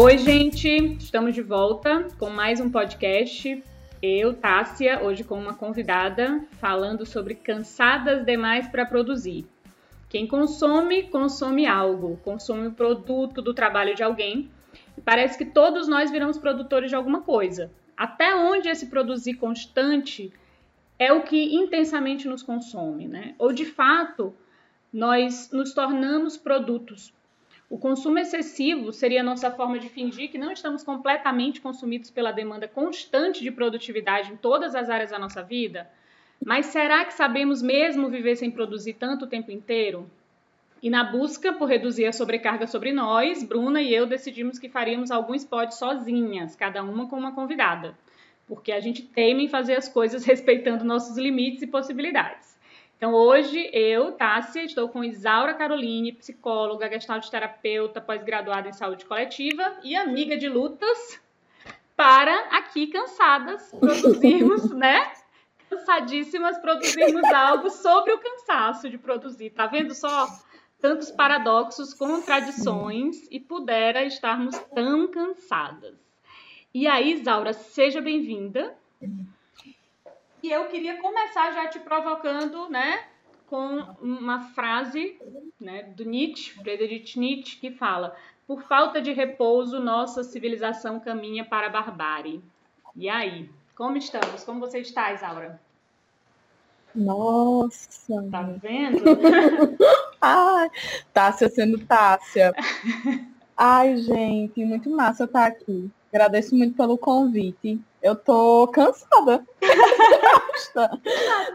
Oi, gente, estamos de volta com mais um podcast. Eu, Tássia, hoje com uma convidada falando sobre cansadas demais para produzir. Quem consome, consome algo, consome o produto do trabalho de alguém. E parece que todos nós viramos produtores de alguma coisa. Até onde esse produzir constante é o que intensamente nos consome, né? Ou de fato, nós nos tornamos produtos o consumo excessivo seria a nossa forma de fingir que não estamos completamente consumidos pela demanda constante de produtividade em todas as áreas da nossa vida? Mas será que sabemos mesmo viver sem produzir tanto o tempo inteiro? E na busca por reduzir a sobrecarga sobre nós, Bruna e eu decidimos que faríamos alguns pods sozinhas, cada uma com uma convidada, porque a gente teme em fazer as coisas respeitando nossos limites e possibilidades. Então, hoje eu, Tássia, estou com Isaura Caroline, psicóloga, terapeuta, pós-graduada em saúde coletiva e amiga de lutas, para aqui cansadas produzirmos, né? Cansadíssimas produzirmos algo sobre o cansaço de produzir. Tá vendo só tantos paradoxos, contradições e pudera estarmos tão cansadas. E aí, Isaura, seja bem-vinda. E eu queria começar já te provocando, né, com uma frase né, do Nietzsche, Friedrich Nietzsche, que fala: Por falta de repouso, nossa civilização caminha para a barbárie. E aí, como estamos? Como você está, Isaura? Nossa! Tá vendo? Ai, Tássia sendo Tássia. Ai, gente, muito massa estar aqui. Agradeço muito pelo convite. Eu tô cansada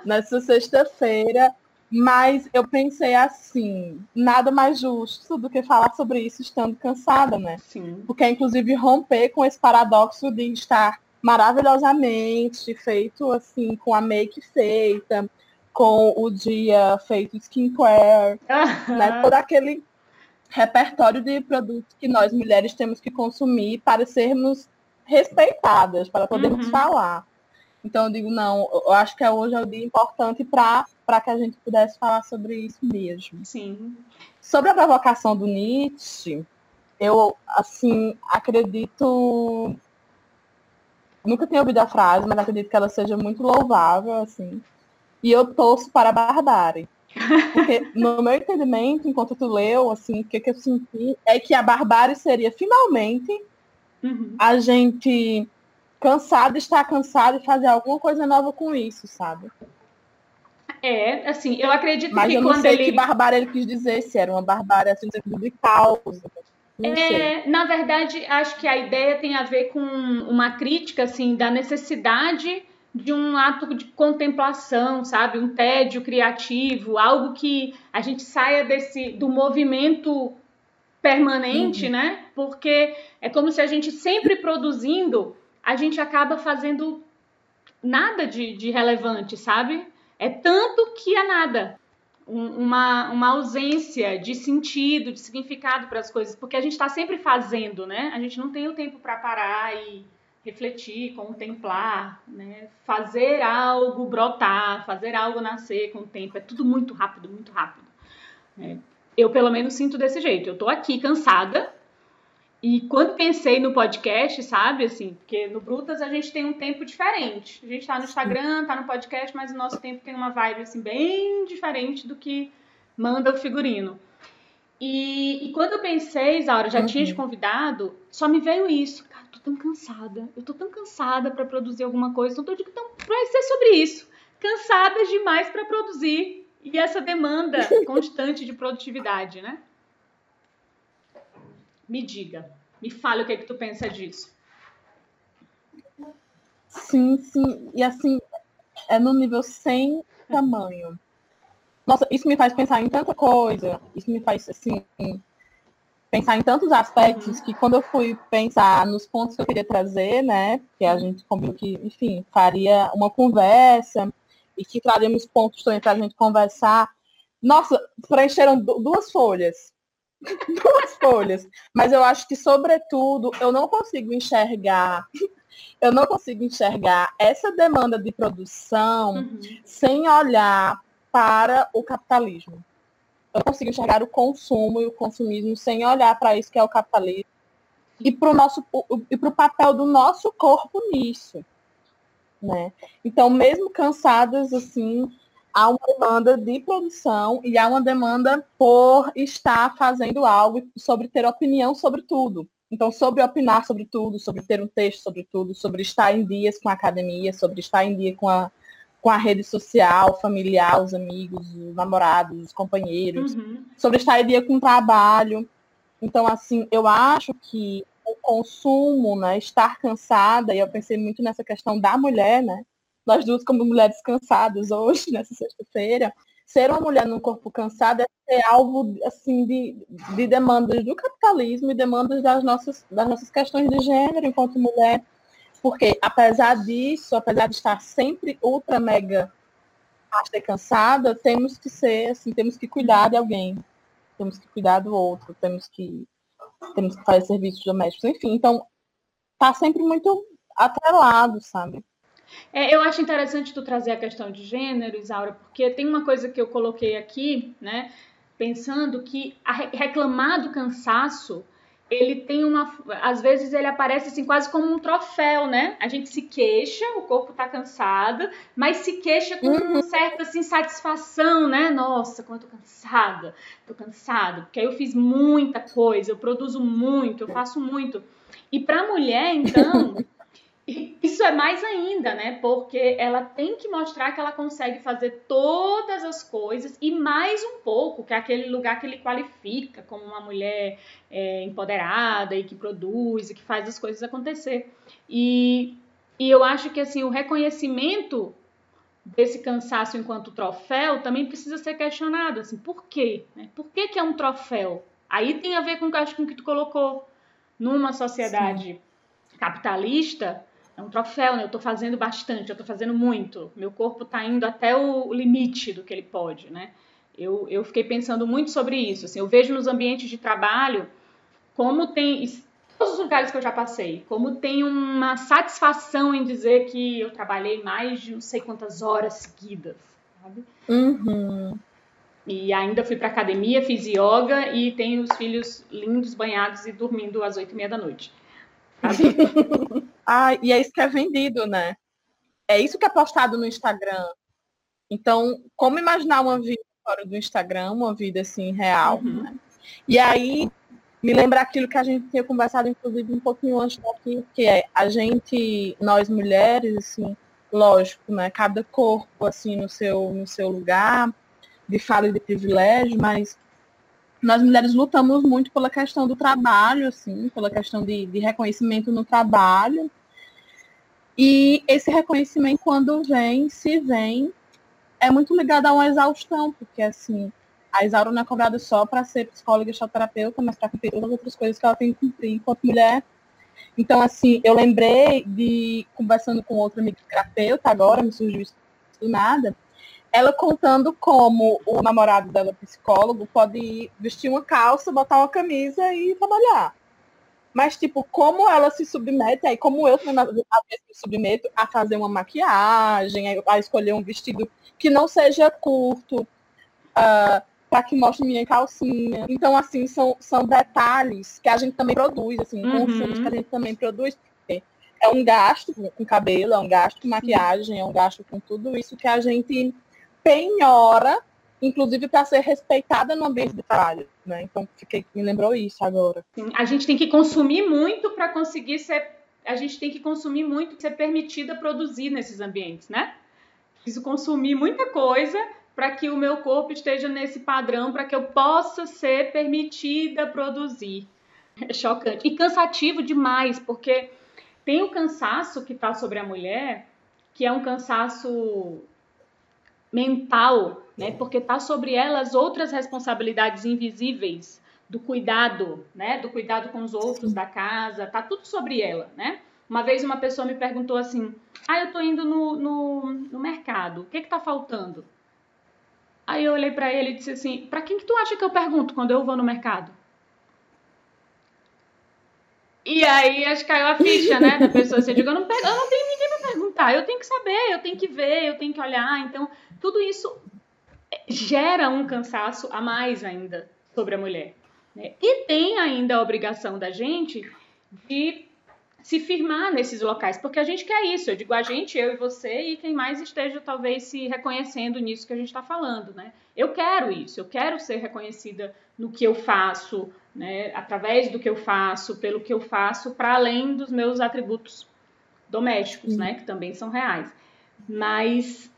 nessa sexta-feira, mas eu pensei assim, nada mais justo do que falar sobre isso estando cansada, né? Sim. Porque inclusive romper com esse paradoxo de estar maravilhosamente feito assim, com a make feita, com o dia feito skincare, né? Todo aquele repertório de produtos que nós mulheres temos que consumir para sermos respeitadas, para podermos uhum. falar. Então eu digo, não, eu acho que hoje é o dia importante para que a gente pudesse falar sobre isso mesmo. Sim. Sobre a provocação do Nietzsche, eu, assim, acredito. Nunca tinha ouvido a frase, mas acredito que ela seja muito louvável, assim. E eu torço para a barbárie. Porque, no meu entendimento, enquanto tu leu, assim, o que, que eu senti é que a barbárie seria finalmente uhum. a gente cansado, estar cansado e fazer alguma coisa nova com isso, sabe? É, assim, eu acredito Mas que eu não sei ele... que barbárie ele quis dizer, se era uma barbárie assim, de causa. É, na verdade, acho que a ideia tem a ver com uma crítica, assim, da necessidade de um ato de contemplação, sabe? Um tédio criativo, algo que a gente saia desse do movimento permanente, uhum. né? Porque é como se a gente sempre produzindo, a gente acaba fazendo nada de, de relevante, sabe? É tanto que é nada. Um, uma, uma ausência de sentido, de significado para as coisas, porque a gente está sempre fazendo, né? A gente não tem o tempo para parar e refletir, contemplar, né? fazer algo brotar, fazer algo nascer com o tempo. É tudo muito rápido, muito rápido. É, eu, pelo menos, sinto desse jeito. Eu tô aqui cansada. E quando pensei no podcast, sabe, assim, porque no Brutas a gente tem um tempo diferente. A gente tá no Instagram, tá no podcast, mas o nosso tempo tem uma vibe, assim, bem diferente do que manda o figurino. E, e quando eu pensei, Zaura, já uhum. tinha te convidado, só me veio isso. Cara, tô tão cansada. Eu tô tão cansada para produzir alguma coisa. Então, eu digo, então, vai ser sobre isso. Cansadas demais para produzir e essa demanda constante de produtividade, né? Me diga, me fale o que é que tu pensa disso. Sim, sim. E assim, é no nível sem tamanho. Nossa, isso me faz pensar em tanta coisa. Isso me faz, assim, pensar em tantos aspectos que quando eu fui pensar nos pontos que eu queria trazer, né? Que a gente combinou que, enfim, faria uma conversa e que traremos pontos também para a gente conversar. Nossa, preencheram duas folhas. duas folhas. Mas eu acho que, sobretudo, eu não consigo enxergar. Eu não consigo enxergar essa demanda de produção uhum. sem olhar para o capitalismo. Eu consigo enxergar o consumo e o consumismo sem olhar para isso que é o capitalismo e para o nosso e para o papel do nosso corpo nisso, né? Então, mesmo cansadas assim, há uma demanda de produção e há uma demanda por estar fazendo algo sobre ter opinião sobre tudo. Então, sobre opinar sobre tudo, sobre ter um texto sobre tudo, sobre estar em dias com a academia, sobre estar em dia com a, com a rede social, familiar, os amigos, os namorados, os companheiros, uhum. sobre estar em dia com o trabalho. Então, assim, eu acho que o consumo, né, estar cansada, e eu pensei muito nessa questão da mulher, né, nós duas como mulheres cansadas hoje, nessa sexta-feira, ser uma mulher num corpo cansado é ser alvo assim, de, de demandas do capitalismo e demandas das nossas, das nossas questões de gênero enquanto mulher. Porque, apesar disso, apesar de estar sempre ultra mega e cansada, temos que ser, assim, temos que cuidar de alguém, temos que cuidar do outro, temos que, temos que fazer serviços domésticos, enfim. Então, tá sempre muito atrelado, sabe? É, eu acho interessante tu trazer a questão de gênero, Isaura, porque tem uma coisa que eu coloquei aqui, né? Pensando que reclamar do cansaço, ele tem uma. Às vezes ele aparece assim quase como um troféu, né? A gente se queixa, o corpo tá cansado, mas se queixa com uhum. uma certa assim, satisfação, né? Nossa, como eu tô cansada, tô cansada, porque aí eu fiz muita coisa, eu produzo muito, eu faço muito. E para mulher, então. Isso é mais ainda, né? Porque ela tem que mostrar que ela consegue fazer todas as coisas e mais um pouco, que é aquele lugar que ele qualifica como uma mulher é, empoderada e que produz e que faz as coisas acontecer. E, e eu acho que assim o reconhecimento desse cansaço enquanto troféu também precisa ser questionado, assim, por quê? Né? Por que, que é um troféu? Aí tem a ver com, o que tu colocou numa sociedade Sim. capitalista é um troféu, né? Eu estou fazendo bastante, eu estou fazendo muito. Meu corpo está indo até o limite do que ele pode, né? Eu, eu fiquei pensando muito sobre isso. Assim, eu vejo nos ambientes de trabalho como tem todos os lugares que eu já passei, como tem uma satisfação em dizer que eu trabalhei mais de não sei quantas horas seguidas, sabe? Uhum. E ainda fui para academia, fiz yoga e tenho os filhos lindos, banhados e dormindo às oito e meia da noite. ah, e é isso que é vendido, né? É isso que é postado no Instagram. Então, como imaginar uma vida fora do Instagram, uma vida assim real, uhum. né? E aí me lembra aquilo que a gente tinha conversado, inclusive, um pouquinho antes daqui, que é a gente, nós mulheres, assim, lógico, né? Cada corpo, assim, no seu, no seu lugar de fala e de privilégio, mas nós mulheres lutamos muito pela questão do trabalho, assim, pela questão de, de reconhecimento no trabalho. E esse reconhecimento, quando vem, se vem, é muito ligado a uma exaustão, porque assim, a Isaura não é cobrada só para ser psicóloga e terapeuta, mas para cumprir todas as outras coisas que ela tem que cumprir enquanto mulher. Então, assim, eu lembrei de, conversando com outro amigo terapeuta agora, me surgiu isso do nada, ela contando como o namorado dela, psicólogo, pode ir vestir uma calça, botar uma camisa e trabalhar. Mas, tipo, como ela se submete, aí como eu também me submeto a fazer uma maquiagem, a escolher um vestido que não seja curto, uh, ah, para que mostre minha calcinha. Então, assim, são, são detalhes que a gente também produz, assim, uhum. consumos que a gente também produz. É um gasto com cabelo, é um gasto com maquiagem, é um gasto com tudo isso que a gente penhora, inclusive para ser respeitada no ambiente de trabalho. Né? Então, fiquei, me lembrou isso agora. A gente tem que consumir muito para conseguir ser. A gente tem que consumir muito ser permitida produzir nesses ambientes, né? Preciso consumir muita coisa para que o meu corpo esteja nesse padrão, para que eu possa ser permitida produzir. É chocante. E cansativo demais, porque tem o cansaço que está sobre a mulher, que é um cansaço mental, né? Porque tá sobre elas outras responsabilidades invisíveis do cuidado, né? Do cuidado com os outros da casa, tá tudo sobre ela, né? Uma vez uma pessoa me perguntou assim: Ah, eu tô indo no, no, no mercado, o que que tá faltando? Aí eu olhei para ele e disse assim: Para quem que tu acha que eu pergunto quando eu vou no mercado? E aí acho que caiu a ficha, né, da pessoa. Assim, eu digo, eu não, eu não tenho perguntar, eu tenho que saber, eu tenho que ver, eu tenho que olhar. Então, tudo isso gera um cansaço a mais ainda sobre a mulher. Né? E tem ainda a obrigação da gente de se firmar nesses locais, porque a gente quer isso. Eu digo a gente, eu e você e quem mais esteja talvez se reconhecendo nisso que a gente está falando, né? Eu quero isso, eu quero ser reconhecida no que eu faço, né? Através do que eu faço, pelo que eu faço, para além dos meus atributos domésticos, né? Que também são reais. Mas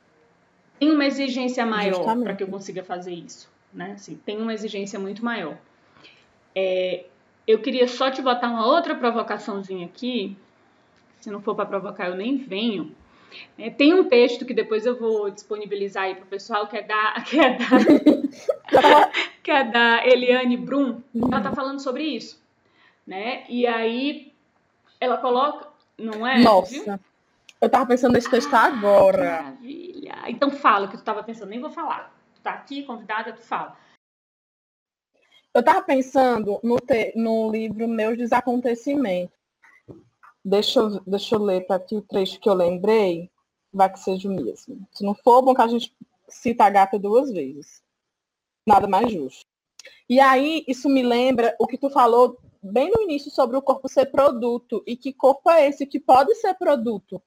tem uma exigência maior para que eu consiga fazer isso, né? Assim, tem uma exigência muito maior. É, eu queria só te botar uma outra provocaçãozinha aqui. Se não for para provocar, eu nem venho. É, tem um texto que depois eu vou disponibilizar aí para o pessoal, que é da, que é da, que é da Eliane Brum. Ela está falando sobre isso. Né? E aí ela coloca. Não é? Nossa. Viu? Eu estava pensando nesse texto ah, agora. Maravilha. Então fala o que tu estava pensando, nem vou falar. Tu tá aqui, convidada, tu fala. Eu estava pensando no, te, no livro Meus Desacontecimentos. Deixa eu, deixa eu ler para aqui o trecho que eu lembrei, vai que seja o mesmo. Se não for, bom que a gente cita a gata duas vezes. Nada mais justo. E aí, isso me lembra o que tu falou bem no início sobre o corpo ser produto. E que corpo é esse que pode ser produto?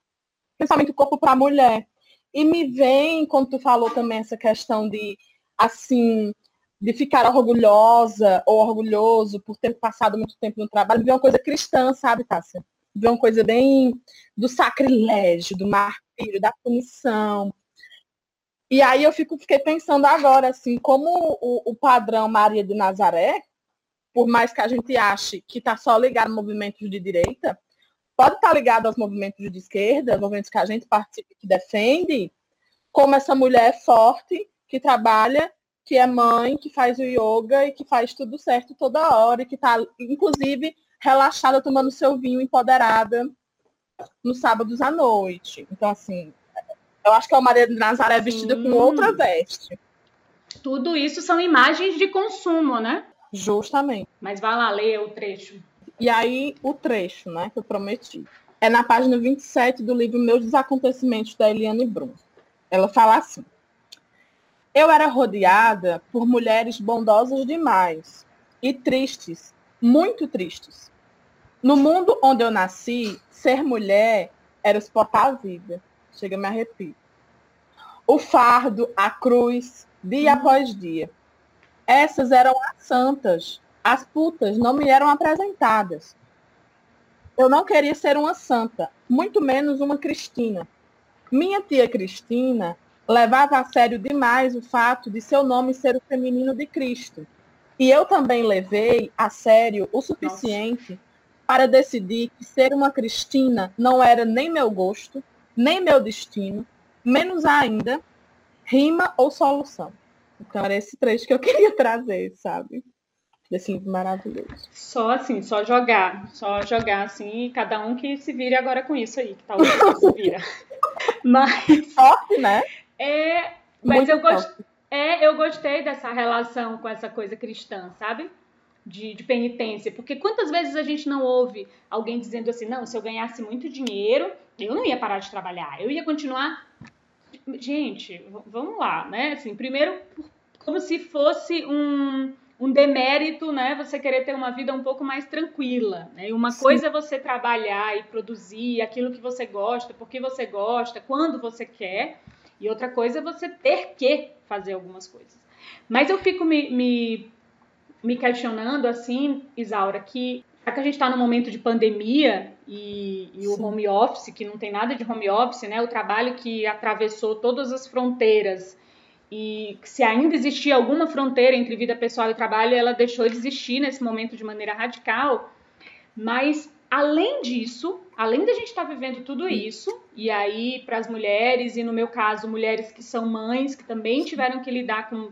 Principalmente o corpo para mulher. E me vem, quando tu falou também essa questão de, assim, de ficar orgulhosa ou orgulhoso por ter passado muito tempo no trabalho, ver uma coisa cristã, sabe, Tássia? Ver uma coisa bem do sacrilégio, do martírio, da punição. E aí eu fico, fiquei pensando agora, assim, como o, o padrão Maria de Nazaré, por mais que a gente ache que está só ligado a movimentos de direita, pode estar tá ligado aos movimentos de esquerda, movimentos que a gente participa, que defende, como essa mulher forte que trabalha que é mãe, que faz o yoga e que faz tudo certo toda hora, e que está, inclusive, relaxada, tomando seu vinho, empoderada, nos sábados à noite. Então, assim, eu acho que é a Maria de Nazaré vestida com outra veste. Tudo isso são imagens de consumo, né? Justamente. Mas vai lá, ler o trecho. E aí, o trecho, né, que eu prometi. É na página 27 do livro Meus Desacontecimentos, da Eliane Brum. Ela fala assim. Eu era rodeada por mulheres bondosas demais e tristes, muito tristes. No mundo onde eu nasci, ser mulher era exportar a vida. Chega me arrepio. O fardo, a cruz, dia hum. após dia. Essas eram as santas. As putas não me eram apresentadas. Eu não queria ser uma santa, muito menos uma Cristina. Minha tia Cristina levava a sério demais o fato de seu nome ser o feminino de Cristo. E eu também levei a sério o suficiente Nossa. para decidir que ser uma Cristina não era nem meu gosto, nem meu destino, menos ainda rima ou solução. Então era esse trecho que eu queria trazer, sabe? Desse livro maravilhoso. Só assim, só jogar. Só jogar assim, e cada um que se vire agora com isso aí, que talvez se vira. Mas. Sorte, né? É, mas eu, gost... é, eu gostei dessa relação com essa coisa cristã, sabe? De, de, penitência. Porque quantas vezes a gente não ouve alguém dizendo assim, não, se eu ganhasse muito dinheiro, eu não ia parar de trabalhar, eu ia continuar. Gente, vamos lá, né? Assim, primeiro, como se fosse um, um demérito, né? Você querer ter uma vida um pouco mais tranquila, né? E uma Sim. coisa é você trabalhar e produzir aquilo que você gosta, porque você gosta, quando você quer. E outra coisa é você ter que fazer algumas coisas. Mas eu fico me, me, me questionando, assim, Isaura, que já que a gente está no momento de pandemia e, e o home office, que não tem nada de home office, né? O trabalho que atravessou todas as fronteiras e se ainda existia alguma fronteira entre vida pessoal e trabalho, ela deixou de existir nesse momento de maneira radical. Mas Além disso, além da gente estar tá vivendo tudo isso, e aí para as mulheres, e no meu caso, mulheres que são mães, que também tiveram que lidar com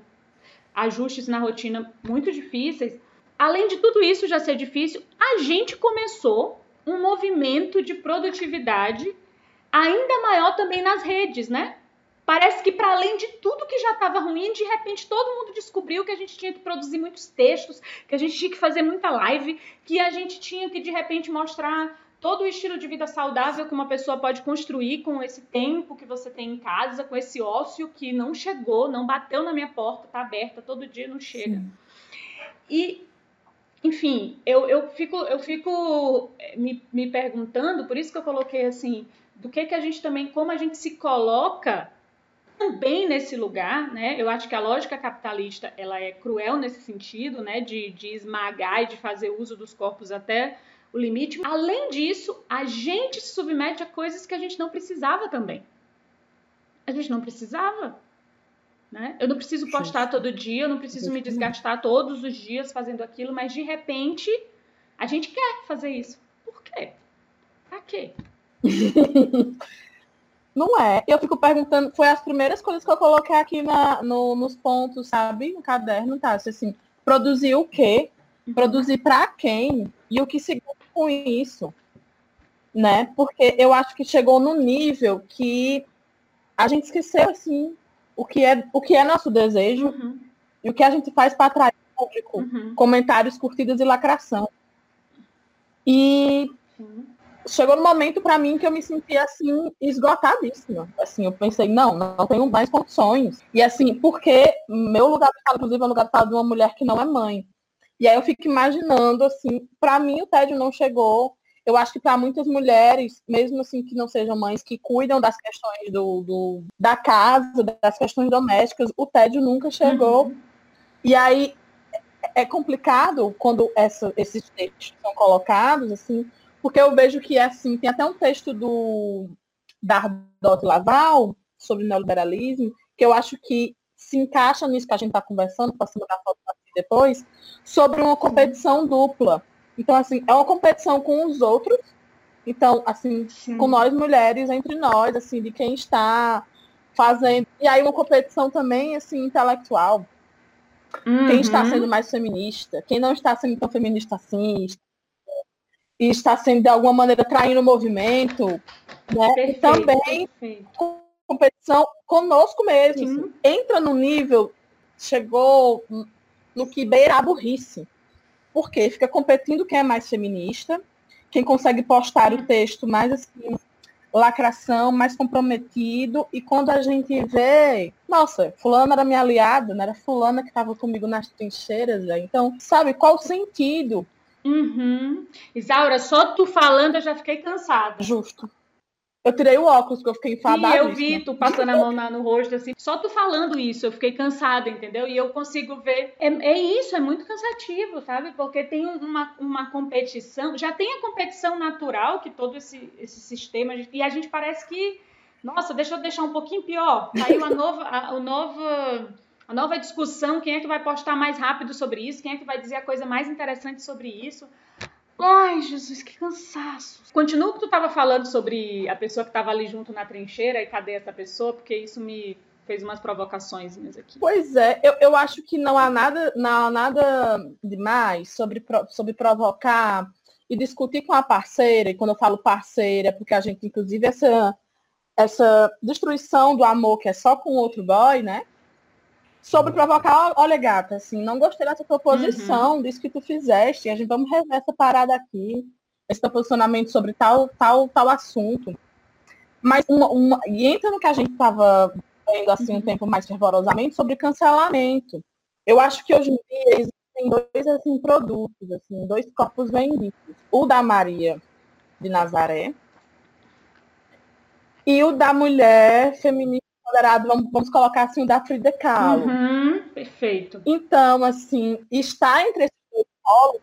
ajustes na rotina muito difíceis, além de tudo isso já ser difícil, a gente começou um movimento de produtividade ainda maior também nas redes, né? Parece que para além de tudo que já estava ruim, de repente todo mundo descobriu que a gente tinha que produzir muitos textos, que a gente tinha que fazer muita live, que a gente tinha que de repente mostrar todo o estilo de vida saudável que uma pessoa pode construir com esse tempo que você tem em casa, com esse ócio que não chegou, não bateu na minha porta, tá aberta todo dia, não chega. Sim. E enfim, eu, eu fico, eu fico eh, me, me perguntando, por isso que eu coloquei assim, do que que a gente também, como a gente se coloca também nesse lugar, né? Eu acho que a lógica capitalista ela é cruel nesse sentido, né? De, de esmagar e de fazer uso dos corpos até o limite. Além disso, a gente se submete a coisas que a gente não precisava também. A gente não precisava. Né? Eu não preciso postar todo dia, eu não preciso me desgastar todos os dias fazendo aquilo, mas de repente a gente quer fazer isso. Por quê? Pra quê? Não é. Eu fico perguntando, foi as primeiras coisas que eu coloquei aqui na, no, nos pontos, sabe? No caderno, tá? Assim, produzir o quê? Uhum. Produzir para quem? E o que se com isso? Né? Porque eu acho que chegou no nível que a gente esqueceu, assim, o que é, o que é nosso desejo uhum. e o que a gente faz para atrair o público. Uhum. Comentários, curtidas e lacração. E chegou no momento para mim que eu me senti assim esgotadíssima. Assim, eu pensei, não, não tenho mais condições. E assim, porque meu lugar de fala, inclusive, é o lugar de fala de uma mulher que não é mãe. E aí eu fico imaginando assim, para mim o tédio não chegou. Eu acho que para muitas mulheres, mesmo assim que não sejam mães, que cuidam das questões do, do da casa, das questões domésticas, o tédio nunca chegou. Uhum. E aí é complicado quando essa, esses textos são colocados, assim, porque eu vejo que, assim, tem até um texto do Dardot Laval sobre neoliberalismo, que eu acho que se encaixa nisso que a gente está conversando, passando da foto depois, sobre uma competição dupla. Então, assim, é uma competição com os outros, então, assim, Sim. com nós mulheres, entre nós, assim, de quem está fazendo. E aí uma competição também, assim, intelectual. Uhum. Quem está uhum. sendo mais feminista, quem não está sendo tão feminista assim, e está sendo de alguma maneira traindo o movimento, né? Perfeito, e também perfeito. competição conosco mesmo. Assim. Entra no nível, chegou no que beira a burrice. Porque fica competindo quem é mais feminista, quem consegue postar o texto mais assim, lacração, mais comprometido, e quando a gente vê, nossa, fulana era minha aliada, não era fulana que estava comigo nas trincheiras, né? então, sabe, qual o sentido Uhum. Isaura, só tu falando eu já fiquei cansada. Justo. Eu tirei o óculos, porque eu fiquei enfadada. E eu vi tu passando a mão na, no rosto, assim. Só tu falando isso, eu fiquei cansada, entendeu? E eu consigo ver. É, é isso, é muito cansativo, sabe? Porque tem uma, uma competição. Já tem a competição natural, que todo esse, esse sistema. E a gente parece que. Nossa, deixa eu deixar um pouquinho pior. Saiu a nova. A, o novo a nova discussão, quem é que vai postar mais rápido sobre isso, quem é que vai dizer a coisa mais interessante sobre isso. Ai, Jesus, que cansaço. Continua o que tu estava falando sobre a pessoa que estava ali junto na trincheira e cadê essa pessoa, porque isso me fez umas provocações aqui. Pois é, eu, eu acho que não há nada, não há nada demais sobre, sobre provocar e discutir com a parceira, e quando eu falo parceira, é porque a gente, inclusive, essa, essa destruição do amor que é só com outro boy, né? Sobre provocar, olha, gata, assim, não gostei dessa proposição, uhum. disso que tu fizeste, a gente vamos rever essa parada aqui, esse teu posicionamento sobre tal, tal, tal assunto. Mas uma, uma, e entra no que a gente estava vendo assim um uhum. tempo mais fervorosamente sobre cancelamento. Eu acho que hoje em dia existem dois assim, produtos, assim, dois corpos vendidos. O da Maria de Nazaré e o da mulher feminista vamos, vamos colocar assim, o da Frida Kahlo. Uhum, perfeito. Então, assim, estar entre esses dois polos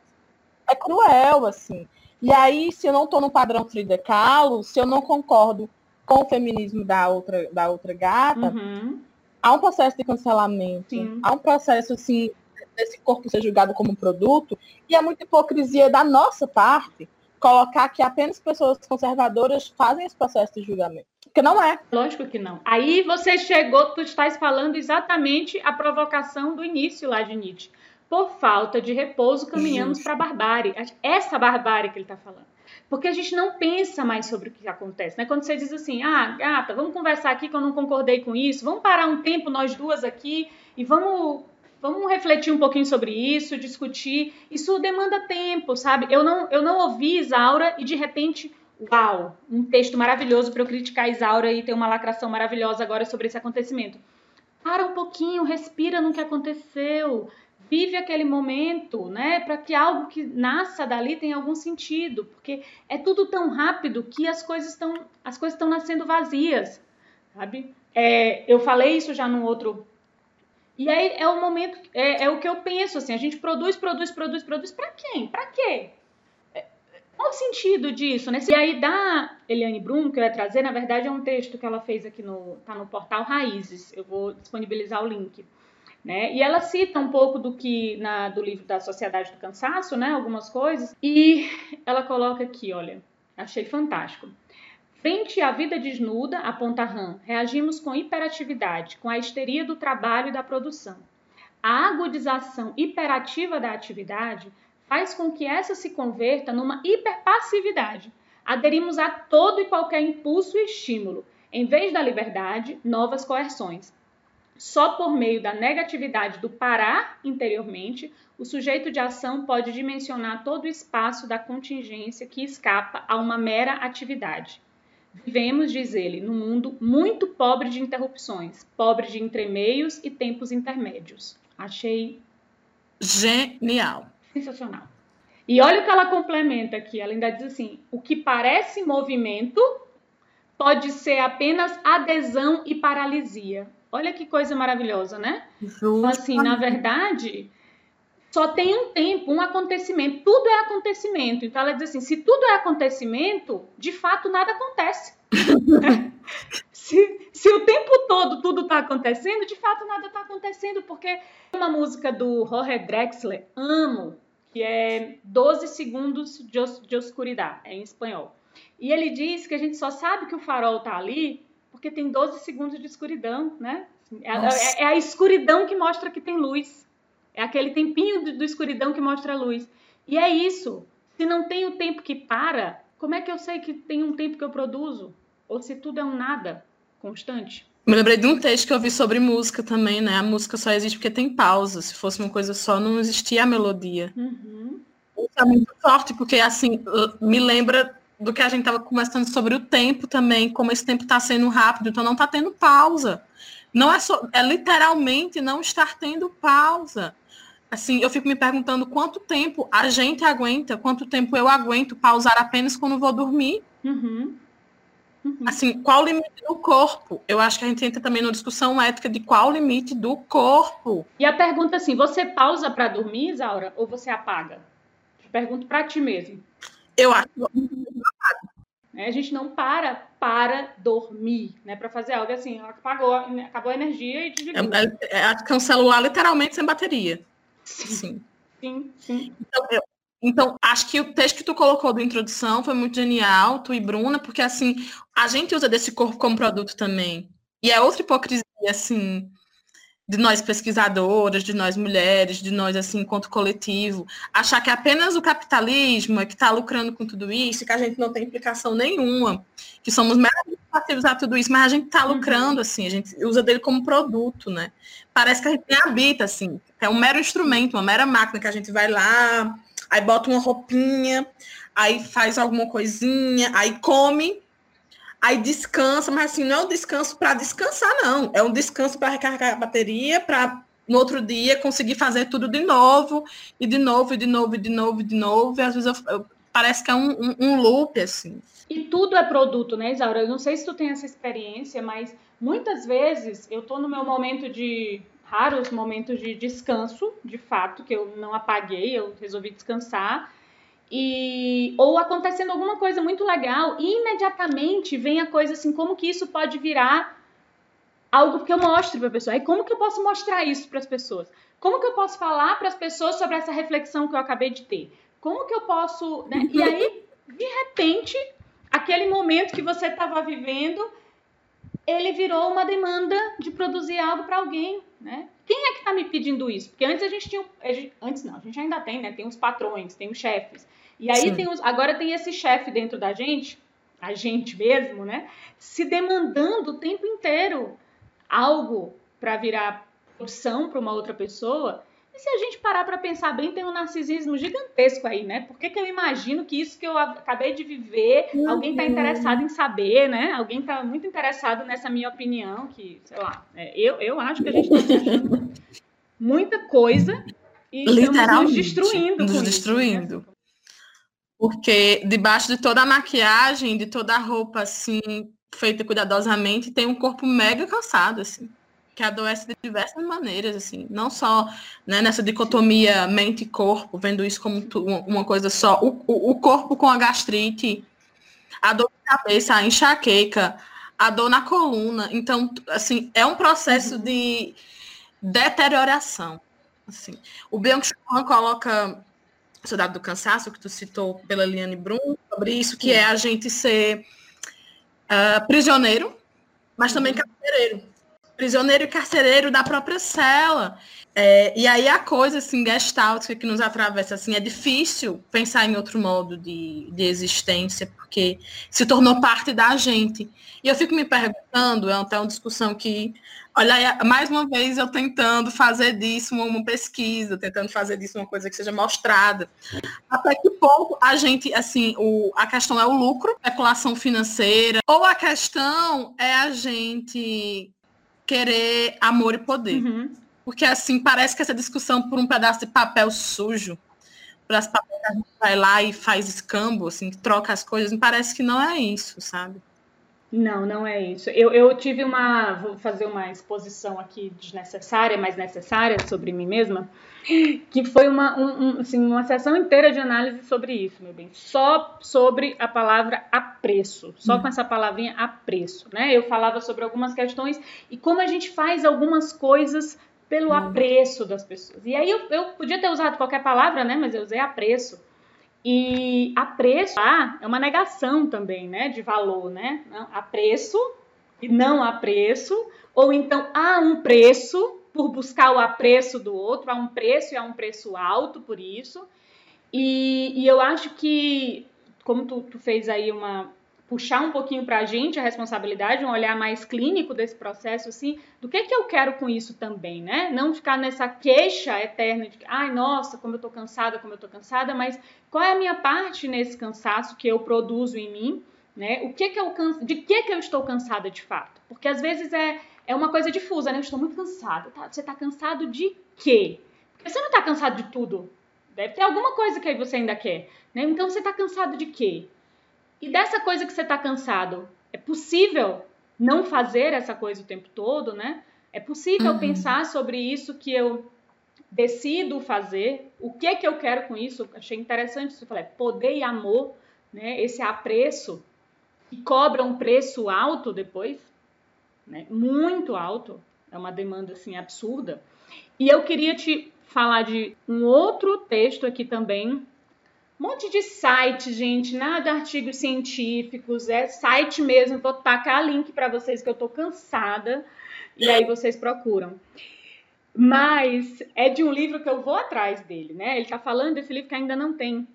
é cruel, assim. E aí, se eu não estou no padrão Frida Kahlo, se eu não concordo com o feminismo da outra, da outra gata, uhum. há um processo de cancelamento, Sim. há um processo, assim, desse corpo ser julgado como um produto, e há muita hipocrisia da nossa parte colocar que apenas pessoas conservadoras fazem esse processo de julgamento. Porque não é. Lógico que não. Aí você chegou, tu estás falando exatamente a provocação do início lá de Nietzsche. Por falta de repouso, caminhamos para a barbárie. Essa barbárie que ele está falando. Porque a gente não pensa mais sobre o que acontece, né? Quando você diz assim, ah, gata, vamos conversar aqui que eu não concordei com isso, vamos parar um tempo nós duas aqui e vamos vamos refletir um pouquinho sobre isso, discutir. Isso demanda tempo, sabe? Eu não, eu não ouvi Isaura e de repente, uau, um texto maravilhoso para eu criticar Isaura e ter uma lacração maravilhosa agora sobre esse acontecimento. Para um pouquinho, respira no que aconteceu. vive aquele momento, né, para que algo que nasça dali tenha algum sentido, porque é tudo tão rápido que as coisas estão as coisas estão nascendo vazias, sabe? É, eu falei isso já num outro e aí é o momento, é, é, o que eu penso assim, a gente produz, produz, produz, produz para quem? Para quê? Qual o sentido disso, né? E aí da Eliane Brum, que eu ia trazer, na verdade é um texto que ela fez aqui no tá no portal Raízes. Eu vou disponibilizar o link. Né? E ela cita um pouco do que na, do livro da Sociedade do Cansaço, né? Algumas coisas. E ela coloca aqui, olha, achei fantástico. Frente à vida desnuda, aponta Han, reagimos com hiperatividade, com a histeria do trabalho e da produção. A agudização hiperativa da atividade faz com que essa se converta numa hiperpassividade. Aderimos a todo e qualquer impulso e estímulo. Em vez da liberdade, novas coerções. Só por meio da negatividade do parar interiormente, o sujeito de ação pode dimensionar todo o espaço da contingência que escapa a uma mera atividade. Vivemos, diz ele, num mundo muito pobre de interrupções, pobre de entremeios e tempos intermédios. Achei genial. Sensacional. E olha o que ela complementa aqui. Ela ainda diz assim: o que parece movimento pode ser apenas adesão e paralisia. Olha que coisa maravilhosa, né? Então, assim, na verdade, só tem um tempo, um acontecimento. Tudo é acontecimento. Então ela diz assim: se tudo é acontecimento, de fato nada acontece. se, se o tempo todo tudo está acontecendo, de fato nada está acontecendo, porque uma música do Jorge Drexler, amo, que é 12 segundos de, de escuridão, é em espanhol. E ele diz que a gente só sabe que o farol está ali porque tem 12 segundos de escuridão, né? É, é, é, a escuridão que mostra que tem luz. É aquele tempinho do, do escuridão que mostra a luz. E é isso. Se não tem o tempo que para, como é que eu sei que tem um tempo que eu produzo? Ou se tudo é um nada constante? Me lembrei de um texto que eu vi sobre música também, né? A música só existe porque tem pausa. Se fosse uma coisa só, não existia a melodia. Uhum. Isso é muito forte, porque assim, me lembra do que a gente estava conversando sobre o tempo também, como esse tempo está sendo rápido, então não está tendo pausa. Não é só, é literalmente não estar tendo pausa. Assim, eu fico me perguntando quanto tempo a gente aguenta, quanto tempo eu aguento pausar apenas quando vou dormir. Uhum. Uhum. Assim, qual o limite do corpo? Eu acho que a gente entra também numa discussão ética de qual o limite do corpo. E a pergunta assim, você pausa para dormir, Isaura, ou você apaga? Pergunto para ti mesmo. Eu acho né? A gente não para para dormir, né? Para fazer algo assim, apagou, acabou a energia e desligou. É, é, é um celular literalmente sem bateria. Sim. Sim, sim. Então, eu, então, acho que o texto que tu colocou da introdução foi muito genial, tu e Bruna, porque assim, a gente usa desse corpo como produto também. E é outra hipocrisia, assim, de nós pesquisadoras, de nós mulheres, de nós assim enquanto coletivo, achar que apenas o capitalismo é que está lucrando com tudo isso, que a gente não tem implicação nenhuma, que somos meramente passivos a tudo isso, mas a gente está uhum. lucrando assim, a gente usa dele como produto, né? Parece que a gente habita assim, é um mero instrumento, uma mera máquina que a gente vai lá, aí bota uma roupinha, aí faz alguma coisinha, aí come aí descansa, mas assim, não é um descanso para descansar, não. É um descanso para recarregar a bateria, para no outro dia conseguir fazer tudo de novo, e de novo, e de novo, e de novo, e de novo. E às vezes eu, eu, parece que é um, um, um, loop, assim. E tudo é produto, né, Isaura? Eu não sei se tu tem essa experiência, mas muitas vezes eu tô no meu momento de raros momentos de descanso, de fato, que eu não apaguei, eu resolvi descansar e ou acontecendo alguma coisa muito legal e imediatamente vem a coisa assim, como que isso pode virar algo que eu mostro para a pessoa? E como que eu posso mostrar isso para as pessoas? Como que eu posso falar para as pessoas sobre essa reflexão que eu acabei de ter? Como que eu posso, né? E aí, de repente, aquele momento que você estava vivendo, ele virou uma demanda de produzir algo para alguém, né? Quem é que está me pedindo isso? Porque antes a gente tinha. Antes não, a gente ainda tem, né? Tem os patrões, tem os chefes. E aí tem os, agora tem esse chefe dentro da gente, a gente mesmo, né? Se demandando o tempo inteiro algo para virar opção para uma outra pessoa. E se a gente parar para pensar bem, tem um narcisismo gigantesco aí, né? Por que, que eu imagino que isso que eu acabei de viver, uhum. alguém está interessado em saber, né? Alguém está muito interessado nessa minha opinião, que, sei lá, é, eu, eu acho que a gente está achando muita coisa e literalmente nos destruindo. Nos destruindo. Isso, né? Porque debaixo de toda a maquiagem, de toda a roupa assim, feita cuidadosamente, tem um corpo mega cansado, assim que adoece de diversas maneiras, assim, não só né, nessa dicotomia mente e corpo, vendo isso como uma coisa só, o, o corpo com a gastrite, a dor de cabeça, a enxaqueca, a dor na coluna, então, assim, é um processo de deterioração, assim. O Byung-Chul coloca Soldado do Cansaço, que tu citou pela Liane Brum, sobre isso, que é a gente ser uh, prisioneiro, mas também uhum. carcereiro prisioneiro e carcereiro da própria cela. É, e aí a coisa, assim, gestalt que nos atravessa, assim, é difícil pensar em outro modo de, de existência, porque se tornou parte da gente. E eu fico me perguntando, é até uma discussão que, olha, mais uma vez eu tentando fazer disso uma, uma pesquisa, tentando fazer disso uma coisa que seja mostrada. Até que ponto a gente, assim, o, a questão é o lucro, especulação financeira, ou a questão é a gente querer amor e poder. Uhum. Porque assim, parece que essa discussão por um pedaço de papel sujo, para as papéis vai lá e faz escambo, assim, troca as coisas, parece que não é isso, sabe? Não, não é isso. Eu, eu tive uma. Vou fazer uma exposição aqui desnecessária, mas necessária sobre mim mesma, que foi uma, um, um, assim, uma sessão inteira de análise sobre isso, meu bem. Só sobre a palavra apreço. Só com essa palavrinha apreço. Né? Eu falava sobre algumas questões e como a gente faz algumas coisas pelo hum. apreço das pessoas. E aí eu, eu podia ter usado qualquer palavra, né? Mas eu usei apreço e apreço ah, é uma negação também, né, de valor, né? Apreço e não apreço, ou então há um preço por buscar o apreço do outro, há um preço e há um preço alto por isso. E, e eu acho que, como tu, tu fez aí uma, puxar um pouquinho para a gente a responsabilidade, um olhar mais clínico desse processo, assim, do que que eu quero com isso também, né? Não ficar nessa queixa eterna de que, ai, nossa, como eu tô cansada, como eu tô cansada, mas qual é a minha parte nesse cansaço que eu produzo em mim, né? O que que eu canso, de que que eu estou cansada de fato? Porque às vezes é, é uma coisa difusa, né? Eu estou muito cansada, tá? Você tá cansado de quê? Porque você não tá cansado de tudo. Deve ter alguma coisa que você ainda quer, né? Então você tá cansado de quê? E dessa coisa que você está cansado, é possível não fazer essa coisa o tempo todo, né? É possível uhum. pensar sobre isso que eu decido fazer, o que é que eu quero com isso? Achei interessante isso, eu falei, poder e amor, né? Esse apreço que cobra um preço alto depois, né? Muito alto, é uma demanda assim absurda. E eu queria te falar de um outro texto aqui também um monte de site, gente, nada artigos científicos, é site mesmo. Vou tacar link para vocês que eu tô cansada e aí vocês procuram. Mas é de um livro que eu vou atrás dele, né? Ele tá falando desse livro que ainda não tem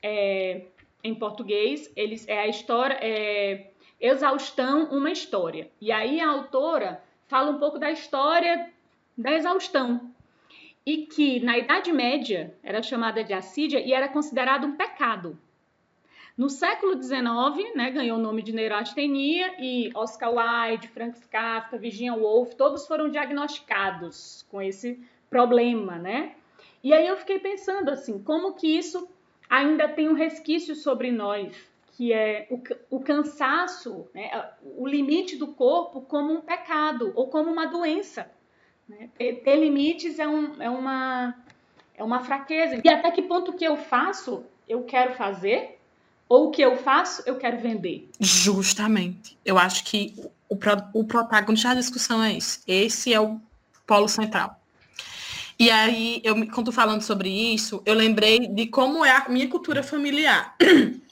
é, em português. Ele é a história, é, exaustão, uma história. E aí a autora fala um pouco da história da exaustão, e que na Idade Média era chamada de assídia e era considerado um pecado. No século XIX, né, ganhou o nome de neurastenia e Oscar Wilde, Frank Kafka, Virginia Woolf, todos foram diagnosticados com esse problema, né? E aí eu fiquei pensando assim, como que isso ainda tem um resquício sobre nós, que é o, o cansaço, né, o limite do corpo como um pecado ou como uma doença. Né? Ter, limites é, um, é, uma, é uma fraqueza. E até que ponto que eu faço, eu quero fazer, ou o que eu faço, eu quero vender. Justamente. Eu acho que o, o protagonista da discussão é esse. Esse é o polo central. E aí, eu, quando tô falando sobre isso, eu lembrei de como é a minha cultura familiar.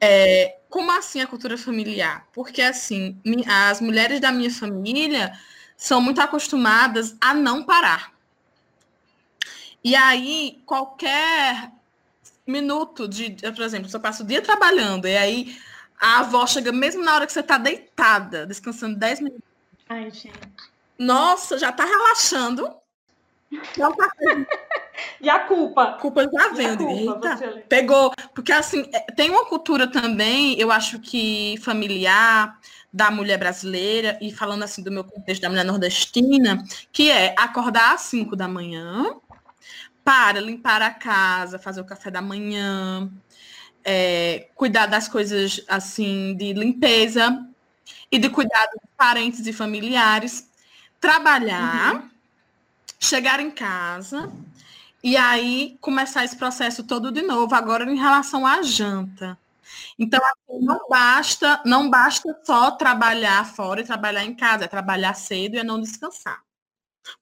É, como assim a cultura familiar? Porque, assim, as mulheres da minha família são muito acostumadas a não parar. E aí, qualquer minuto de, por exemplo, você passa o dia trabalhando, e aí a avó chega mesmo na hora que você está deitada, descansando 10 minutos. Ai, gente. Nossa, já está relaxando. Não tá E a culpa? A culpa já vem. Eita, pegou. Porque assim, é, tem uma cultura também, eu acho que familiar, da mulher brasileira, e falando assim do meu contexto da mulher nordestina, que é acordar às 5 da manhã para limpar a casa, fazer o café da manhã, é, cuidar das coisas assim de limpeza e de cuidar dos parentes e familiares, trabalhar, uhum. chegar em casa e aí começar esse processo todo de novo, agora em relação à janta. Então, assim, não basta, não basta só trabalhar fora e trabalhar em casa, é trabalhar cedo e é não descansar.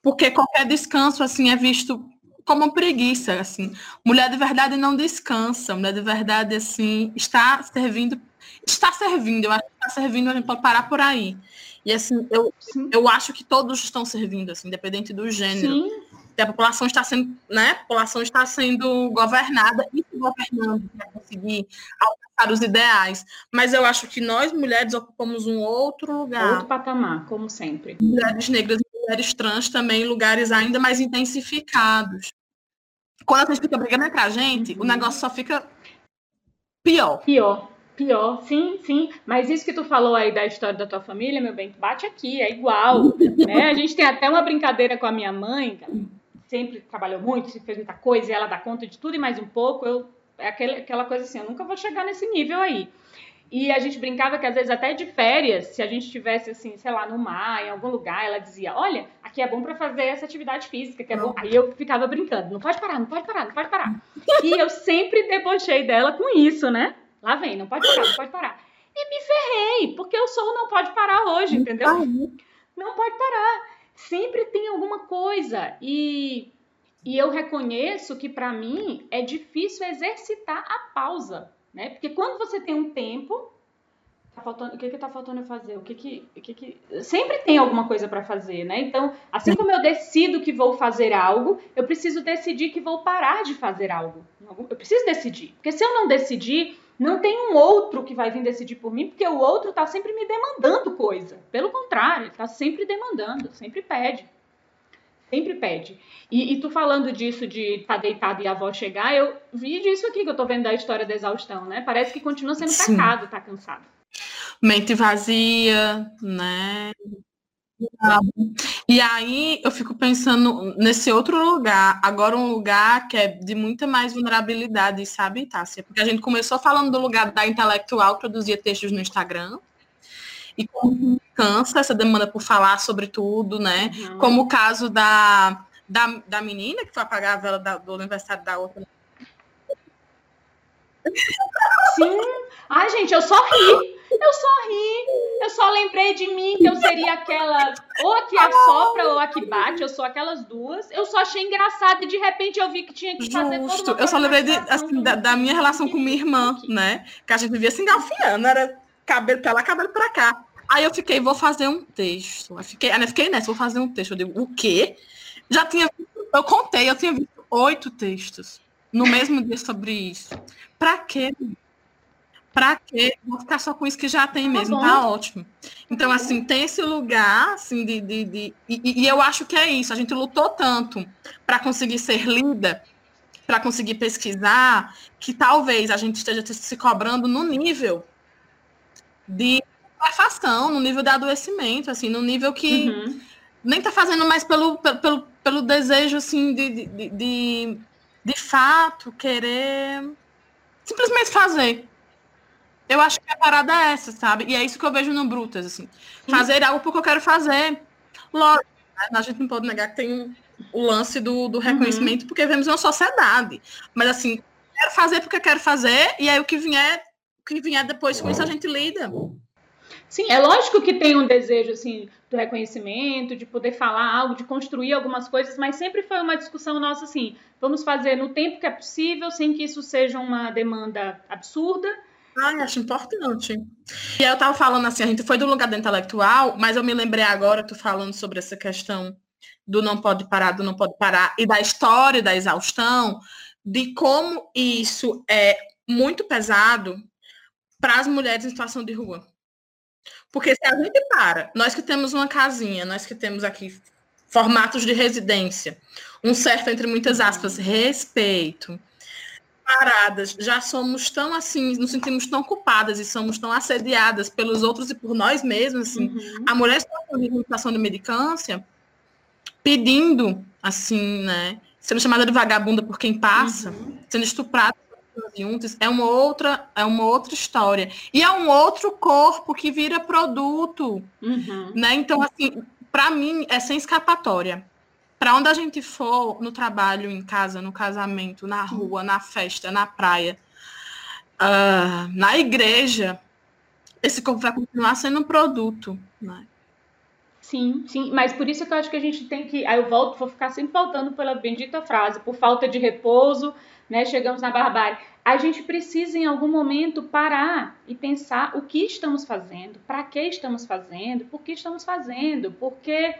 Porque qualquer descanso assim é visto como preguiça, assim. Mulher de verdade não descansa, mulher de verdade assim está servindo, está servindo, eu acho que está servindo, a gente pode parar por aí. E assim, eu, eu acho que todos estão servindo, assim, independente do gênero. Sim a população está sendo, né? A população está sendo governada e se governando para conseguir alcançar os ideais. Mas eu acho que nós mulheres ocupamos um outro lugar. Outro patamar, como sempre. Mulheres negras e mulheres trans também lugares ainda mais intensificados. Quando a gente fica brigando entre a gente, uhum. o negócio só fica pior. Pior. Pior, sim, sim. Mas isso que tu falou aí da história da tua família, meu bem, bate aqui, é igual. né? A gente tem até uma brincadeira com a minha mãe, sempre trabalhou muito, sempre fez muita coisa e ela dá conta de tudo e mais um pouco, eu é aquela, aquela coisa assim, eu nunca vou chegar nesse nível aí. E a gente brincava que às vezes até de férias, se a gente estivesse assim, sei lá, no mar, em algum lugar, ela dizia: "Olha, aqui é bom para fazer essa atividade física, que é bom". Aí eu ficava brincando: "Não pode parar, não pode parar, não pode parar". e eu sempre debochei dela com isso, né? Lá vem, não pode parar, não pode parar. E me ferrei, porque eu sou não pode parar hoje, entendeu? Não pode parar sempre tem alguma coisa. E, e eu reconheço que para mim é difícil exercitar a pausa, né? Porque quando você tem um tempo, tá faltando, o que que tá faltando eu fazer? O que que, o que, que... sempre tem alguma coisa para fazer, né? Então, assim como eu decido que vou fazer algo, eu preciso decidir que vou parar de fazer algo. Eu preciso decidir, porque se eu não decidir, não tem um outro que vai vir decidir por mim, porque o outro está sempre me demandando coisa. Pelo contrário, está sempre demandando, sempre pede. Sempre pede. E, e tu falando disso de estar tá deitado e a avó chegar, eu vi disso aqui que eu tô vendo da história da exaustão, né? Parece que continua sendo Sim. pecado tá cansado. Mente vazia, né? E aí eu fico pensando nesse outro lugar, agora um lugar que é de muita mais vulnerabilidade, sabe, Tássia? Porque a gente começou falando do lugar da intelectual que produzia textos no Instagram. E como cansa essa demanda por falar sobre tudo, né? Uhum. Como o caso da, da, da menina que foi apagar a vela da, do aniversário da outra. Sim. Ai, gente, eu só ri. Eu só ri, eu só lembrei de mim que eu seria aquela, ou a que assopra ou a que bate, eu sou aquelas duas. Eu só achei engraçado e de repente eu vi que tinha que fazer Justo. Eu só lembrei de, assim, da, da, minha relação com minha irmã, né? Que a gente vivia se engalfinhando, era cabelo pra lá, cabelo pra cá. Aí eu fiquei, vou fazer um texto. Fiquei, fiquei nessa, vou fazer um texto. Eu digo, o quê? Já tinha, eu contei, eu tinha visto oito textos no mesmo dia sobre isso. Pra quê? Pra quê? Vou ficar só com isso que já tem tá mesmo, tá, tá ótimo. Então, assim, tem esse lugar, assim, de. de, de e, e, eu acho que é isso. A gente lutou tanto para conseguir ser lida, para conseguir pesquisar, que talvez a gente esteja se cobrando no nível de perfeição, no nível de adoecimento, assim, no nível que uhum. nem tá fazendo mais pelo, pelo, pelo desejo, assim, de, de, de, de, fato querer simplesmente fazer. Eu acho que a parada é essa, sabe? E é isso que eu vejo no Brutas, assim. Fazer algo porque eu quero fazer. Lógico, né? a gente não pode negar que tem o lance do, do reconhecimento, uhum. porque vivemos uma sociedade. Mas assim, quero fazer porque quero fazer, e aí o que vier, o que vier depois com isso a gente lida. Sim, é lógico que tem um desejo assim do reconhecimento, de poder falar algo, de construir algumas coisas, mas sempre foi uma discussão nossa assim, vamos fazer no tempo que é possível, sem que isso seja uma demanda absurda, Ai, acho importante. E eu tava falando assim, a gente foi do lugar do intelectual, mas eu me lembrei agora, tu falando sobre essa questão do não pode parar, do não pode parar, e da história da exaustão, de como isso é muito pesado para as mulheres em situação de rua. Porque se a gente para, nós que temos uma casinha, nós que temos aqui formatos de residência, um certo, entre muitas aspas, respeito, paradas, já somos tão assim, nos sentimos tão culpadas e somos tão assediadas pelos outros e por nós mesmos, assim. Uhum. A mulher está em situação de medicância pedindo, assim, né, sendo chamada de vagabunda por quem passa, uhum. sendo estuprada juntos, é uma outra é uma outra história e é um outro corpo que vira produto, uhum. né? Então assim, para mim é sem escapatória. Para onde a gente for, no trabalho, em casa, no casamento, na rua, na festa, na praia, uh, na igreja, esse corpo vai continuar sendo um produto, né? Sim, sim, mas por isso que eu acho que a gente tem que. Aí eu volto, vou ficar sempre voltando pela bendita frase, por falta de repouso, né? Chegamos na barbárie. A gente precisa, em algum momento, parar e pensar o que estamos fazendo, para que estamos fazendo, por que estamos fazendo, porque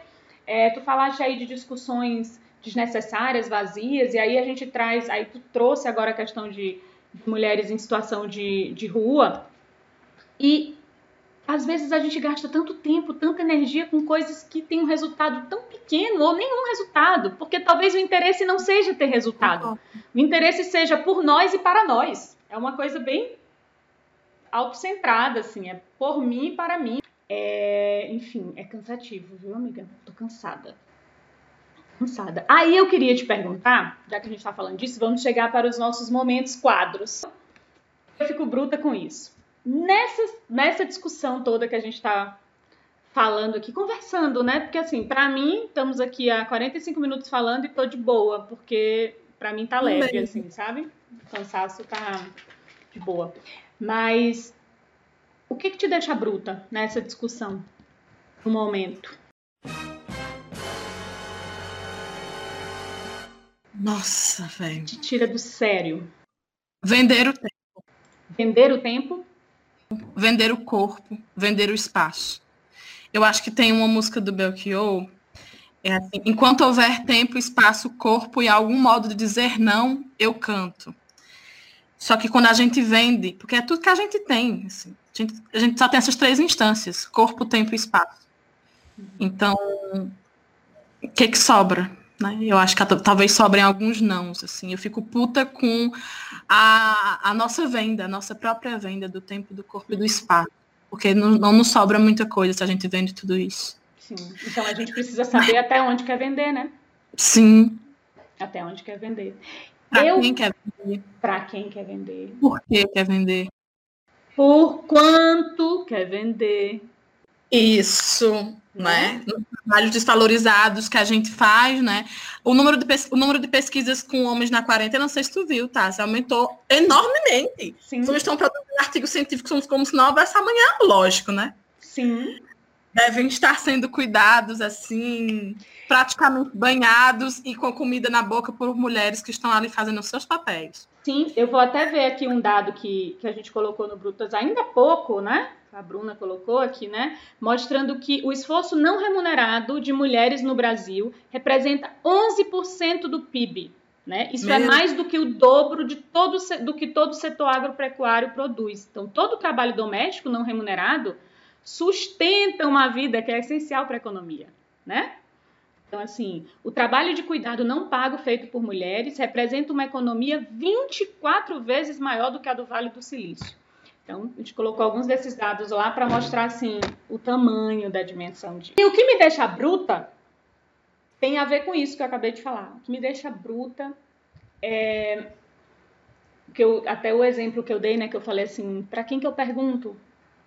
é, tu falaste aí de discussões desnecessárias, vazias, e aí a gente traz, aí tu trouxe agora a questão de, de mulheres em situação de, de rua, e às vezes a gente gasta tanto tempo, tanta energia com coisas que têm um resultado tão pequeno ou nenhum resultado, porque talvez o interesse não seja ter resultado. O interesse seja por nós e para nós. É uma coisa bem autocentrada, assim, é por mim e para mim. É, enfim, é cansativo, viu, amiga? Tô cansada. Cansada. Aí eu queria te perguntar, já que a gente tá falando disso, vamos chegar para os nossos momentos quadros. Eu fico bruta com isso nessa, nessa discussão toda que a gente está falando aqui, conversando, né? Porque assim, para mim, estamos aqui há 45 minutos falando e tô de boa, porque para mim tá leve, Bem. assim, sabe? O cansaço tá de boa. Mas o que que te deixa bruta nessa discussão no momento? Nossa, velho. Te tira do sério. Vender o tempo. Vender o tempo? vender o corpo, vender o espaço. Eu acho que tem uma música do Belchior, é assim, enquanto houver tempo, espaço, corpo e algum modo de dizer não, eu canto. Só que quando a gente vende, porque é tudo que a gente tem, assim, a, gente, a gente só tem essas três instâncias, corpo, tempo e espaço. Então, o que que sobra? Né? Eu acho que talvez sobrem alguns nãos, assim. Eu fico puta com a, a nossa venda, a nossa própria venda do tempo, do corpo e do espaço. Porque não, não nos sobra muita coisa se a gente vende tudo isso. Sim. Então a gente precisa saber até onde quer vender, né? Sim. Até onde quer vender. Pra Eu... quem quer vender? Pra quem quer vender. Por que quer vender? Por quanto quer vender. Isso né? Nos trabalhos desvalorizados que a gente faz, né? O número, de, o número de pesquisas com homens na quarentena, não sei se tu viu, tá? Se aumentou enormemente. Sim. Eles estão produzindo artigos científicos como se não houvesse amanhã, lógico, né? Sim. Devem estar sendo cuidados, assim, praticamente banhados e com comida na boca por mulheres que estão ali fazendo os seus papéis. Sim, eu vou até ver aqui um dado que, que a gente colocou no Brutas ainda há pouco, né? A Bruna colocou aqui, né? Mostrando que o esforço não remunerado de mulheres no Brasil representa 11% do PIB. Né? Isso é Mesmo? é mais do que o dobro de todo, do que todo o setor agropecuário produz. Então, todo o trabalho doméstico não remunerado sustenta uma vida que é essencial para a economia, né? Então, assim, o trabalho de cuidado não pago feito por mulheres representa uma economia 24 vezes maior do que a do Vale do Silício. Então, a gente colocou alguns desses dados lá para mostrar assim o tamanho da dimensão de. E o que me deixa bruta tem a ver com isso que eu acabei de falar. O que me deixa bruta é que eu até o exemplo que eu dei, né, que eu falei assim, para quem que eu pergunto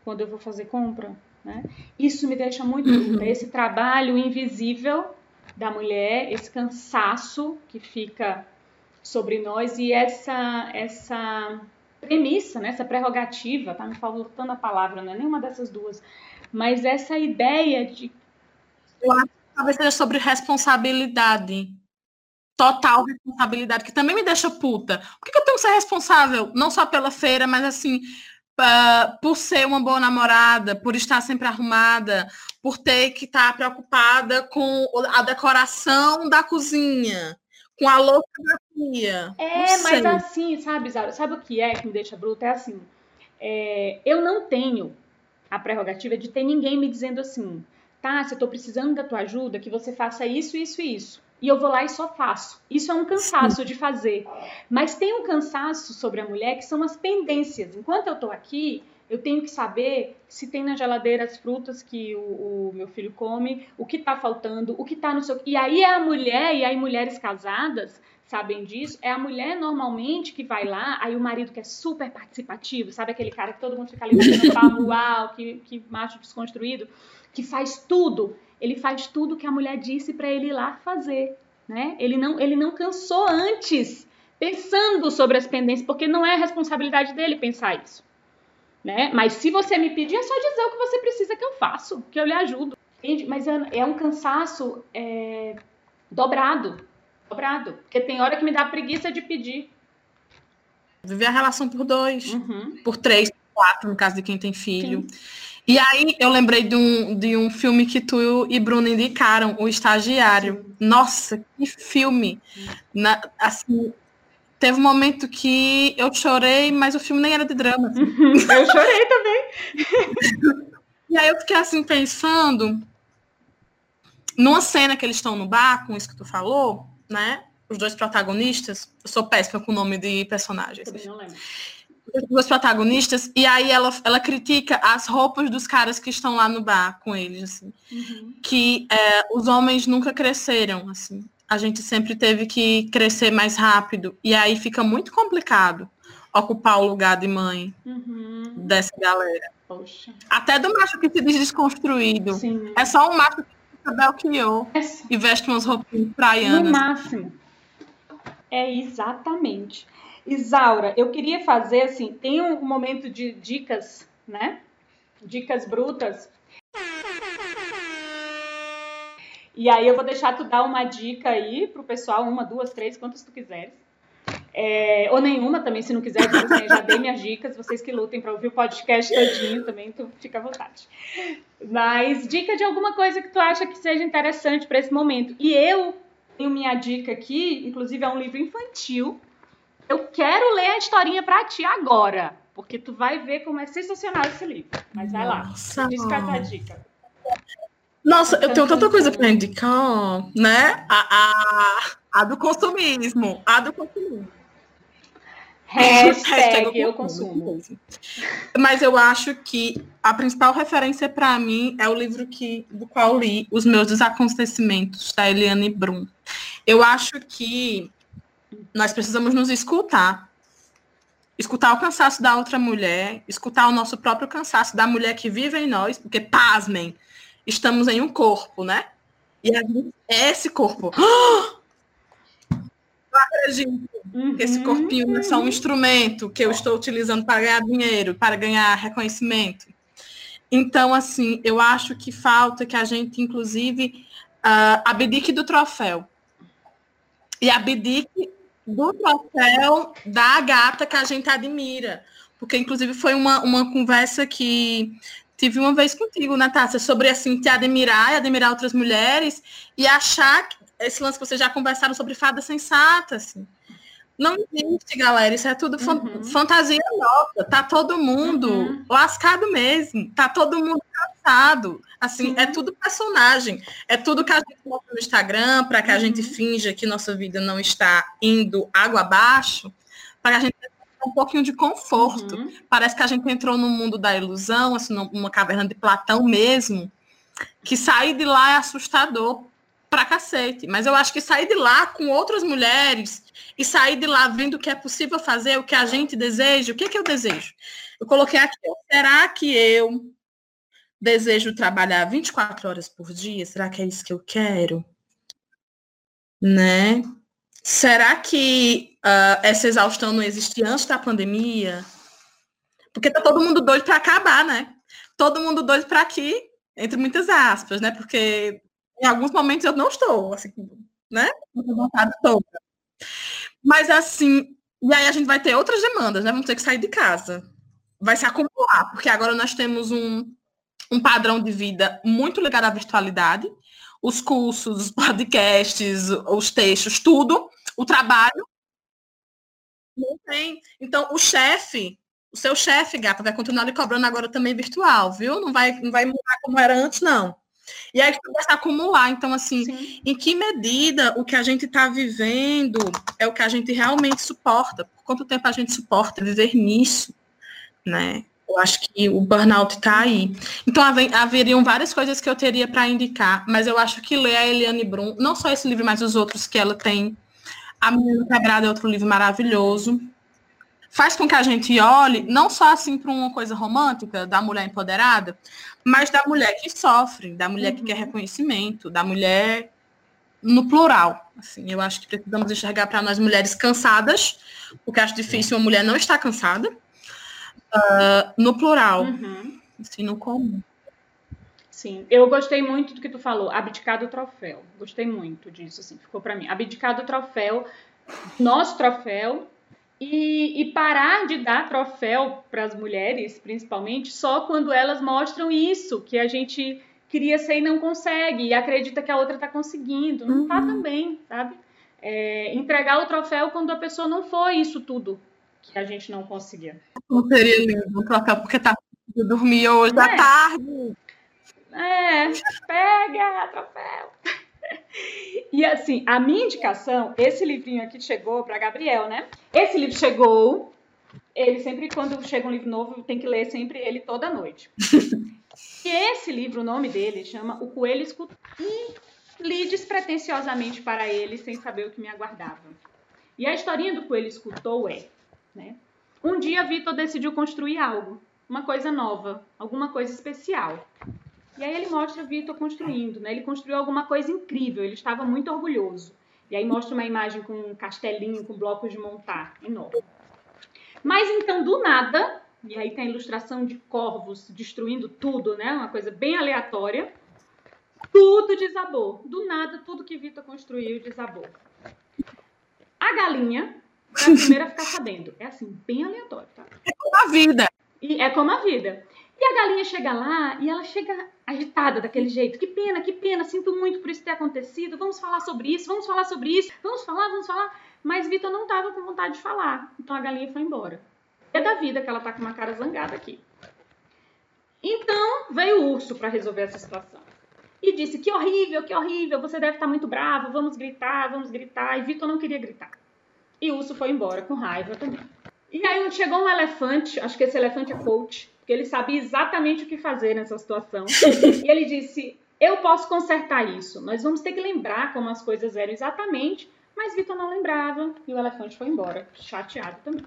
quando eu vou fazer compra, né? Isso me deixa muito bruta. Esse trabalho invisível da mulher, esse cansaço que fica sobre nós e essa essa premissa, né, essa prerrogativa, tá me faltando a palavra, não é nenhuma dessas duas, mas essa ideia de. Eu acho que talvez seja sobre responsabilidade. Total responsabilidade, que também me deixa puta. Por que, que eu tenho que ser responsável, não só pela feira, mas assim, uh, por ser uma boa namorada, por estar sempre arrumada, por ter que estar preocupada com a decoração da cozinha, com a pia. É, mas assim, sabe, Zara, sabe o que é que me deixa bruta? É assim, é, eu não tenho a prerrogativa de ter ninguém me dizendo assim, tá, se eu tô precisando da tua ajuda, que você faça isso, isso e isso. E eu vou lá e só faço. Isso é um cansaço Sim. de fazer. Mas tem um cansaço sobre a mulher que são as pendências. Enquanto eu tô aqui, Eu tenho que saber se tem na geladeira as frutas que o, o meu filho come, o que está faltando, o que está no seu. E aí é a mulher, e aí mulheres casadas sabem disso, é a mulher normalmente que vai lá, aí o marido que é super participativo, sabe aquele cara que todo mundo fica ali batendo palmo, uau, que, que macho desconstruído, que faz tudo. Ele faz tudo que a mulher disse para ele ir lá fazer. Né? Ele, não, ele não cansou antes pensando sobre as pendências, porque não é a responsabilidade dele pensar isso. Né? Mas se você me pedir, é só dizer o que você precisa que eu faço, que eu lhe ajudo. Entende? Mas é, é um cansaço é, dobrado. Dobrado. Porque tem hora que me dá preguiça de pedir. Viver a relação por dois, uhum. por três, por quatro, no caso de quem tem filho. Sim. E aí eu lembrei de um, de um filme que tu e Bruno indicaram, O Estagiário. Nossa, que filme! Na, assim, Teve um momento que eu chorei, mas o filme nem era de drama. Assim. eu chorei também. e aí eu fiquei assim pensando numa cena que eles estão no bar, com isso que tu falou, né? Os dois protagonistas. Eu sou péssima com o nome de personagens. Também não lembro. Os dois protagonistas, e aí ela, ela critica as roupas dos caras que estão lá no bar com eles, assim. Uhum. Que é, os homens nunca cresceram, assim a gente sempre teve que crescer mais rápido. E aí fica muito complicado ocupar o lugar de mãe uhum. dessa galera. Poxa. Até do macho que se diz desconstruído. Sim. É só um macho que fica Belchior Essa. e veste umas roupas praianas. No máximo. É exatamente. Isaura, eu queria fazer assim, tem um momento de dicas, né? Dicas brutas e aí eu vou deixar tu dar uma dica aí pro pessoal, uma, duas, três, quantas tu quiseres. É, ou nenhuma também, se não quiser, assim, já dei minhas dicas, vocês que lutem para ouvir o podcast todinho também, tu fica à vontade. Mas dica de alguma coisa que tu acha que seja interessante para esse momento. E eu tenho minha dica aqui, inclusive é um livro infantil. Eu quero ler a historinha para ti agora, porque tu vai ver como é sensacional esse livro. Mas vai lá, diz qual é a dica. Nossa, eu tenho tanta coisa para indicar, né? A, a, a, do consumismo. A do consumismo. Hashtag, eu consumo. Mas eu acho que a principal referência para mim é o livro que, do qual li, Os Meus Desacontecimentos, da Eliane Brum. Eu acho que nós precisamos nos escutar. Escutar o cansaço da outra mulher, escutar o nosso próprio cansaço da mulher que vive em nós, porque, pasmem, estamos em um corpo, né? E a gente é esse corpo. Não acredito uhum. que esse corpinho é só um instrumento que eu estou utilizando para ganhar dinheiro, para ganhar reconhecimento. Então, assim, eu acho que falta que a gente, inclusive, uh, abdique do troféu. E abdique do troféu da gata que a gente admira. Porque, inclusive, foi uma, uma conversa que tive uma vez contigo, Natácia, sobre assim, te admirar e admirar outras mulheres e achar que esse lance que vocês já conversaram sobre fada sensata, assim. Não existe, galera. Isso é tudo uhum. fantasia nossa. Tá todo mundo uhum. lascado mesmo. Tá todo mundo cansado. Assim, é tudo personagem. É tudo que a gente mostra no Instagram para que a gente uhum. finja que nossa vida não está indo água abaixo, para a gente um pouquinho de conforto. Uhum. Parece que a gente entrou no mundo da ilusão, assim, numa caverna de Platão mesmo, que sair de lá é assustador pra cacete. Mas eu acho que sair de lá com outras mulheres e sair de lá vendo o que é possível fazer, o que a gente deseja, o que, é que eu desejo? Eu coloquei aqui, será que eu desejo trabalhar 24 horas por dia? Será que é isso que eu quero? Né? Será que uh, essa exaustão não existia antes da pandemia? Porque tá todo mundo doido para acabar, né? Todo mundo doido para aqui, entre muitas aspas, né? Porque em alguns momentos eu não estou, assim, né? Vontade toda. Mas assim, e aí a gente vai ter outras demandas, né? Vamos ter que sair de casa. Vai se acumular, porque agora nós temos um, um padrão de vida muito ligado à virtualidade. Os cursos, os podcasts, os textos, tudo o trabalho não tem. Então, o chefe, o seu chefe, gata, vai continuar lhe cobrando agora também virtual, viu? Não vai, não vai mudar como era antes, não. E aí vai se acumular. Então, assim, Sim. em que medida o que a gente está vivendo é o que a gente realmente suporta? Por quanto tempo a gente suporta viver nisso? Né? Eu acho que o burnout está aí. Então, haveriam várias coisas que eu teria para indicar, mas eu acho que ler a Eliane Brum, não só esse livro, mas os outros que ela tem. A Menina Quebrada é outro livro maravilhoso. Faz com que a gente olhe, não só assim para uma coisa romântica, da mulher empoderada, mas da mulher que sofre, da mulher uhum. que quer reconhecimento, da mulher no plural. Assim, eu acho que precisamos enxergar para nós mulheres cansadas, porque acho difícil uma mulher não estar cansada, uh, no plural, uhum. assim, no comum. Sim, eu gostei muito do que tu falou, abdicar do troféu. Gostei muito disso, assim, ficou para mim. Abdicar do troféu, nosso troféu, e, e parar de dar troféu para as mulheres, principalmente, só quando elas mostram isso, que a gente queria ser e não consegue, e acredita que a outra está conseguindo. Não tá uhum. também, sabe? É, entregar o troféu quando a pessoa não foi isso tudo que a gente não conseguia. Não seria lindo um troféu porque tá eu dormi hoje é. à tarde. É, pega troféu. E assim, a minha indicação, esse livrinho aqui chegou para Gabriel, né? Esse livro chegou, ele sempre, quando chega um livro novo, tem que ler sempre ele toda noite. e esse livro, o nome dele chama O Coelho Escutou. E li despretensiosamente para ele, sem saber o que me aguardava. E a historinha do Coelho Escutou é, né? Um dia Vitor decidiu construir algo, uma coisa nova, alguma coisa especial. E aí ele mostra Vitor construindo, né? Ele construiu alguma coisa incrível, ele estava muito orgulhoso. E aí mostra uma imagem com um castelinho, com blocos de montar, enorme. Mas então, do nada, e aí tem a ilustração de corvos destruindo tudo, né? Uma coisa bem aleatória. Tudo desabou. Do nada, tudo que Vitor construiu desabou. A galinha é a primeira a ficar sabendo. É assim, bem aleatório, tá? É como a vida. E é como a vida. E a galinha chega lá e ela chega agitada daquele jeito. Que pena, que pena, sinto muito por isso ter acontecido. Vamos falar sobre isso, vamos falar sobre isso, vamos falar, vamos falar. Mas Vitor não estava com vontade de falar. Então a galinha foi embora. É da vida que ela tá com uma cara zangada aqui. Então veio o urso para resolver essa situação. E disse: Que horrível, que horrível, você deve estar tá muito bravo, vamos gritar, vamos gritar. E Vitor não queria gritar. E o urso foi embora com raiva também. E aí chegou um elefante, acho que esse elefante é coach, porque ele sabia exatamente o que fazer nessa situação. e ele disse: Eu posso consertar isso, nós vamos ter que lembrar como as coisas eram exatamente. Mas Vitor não lembrava e o elefante foi embora, chateado também.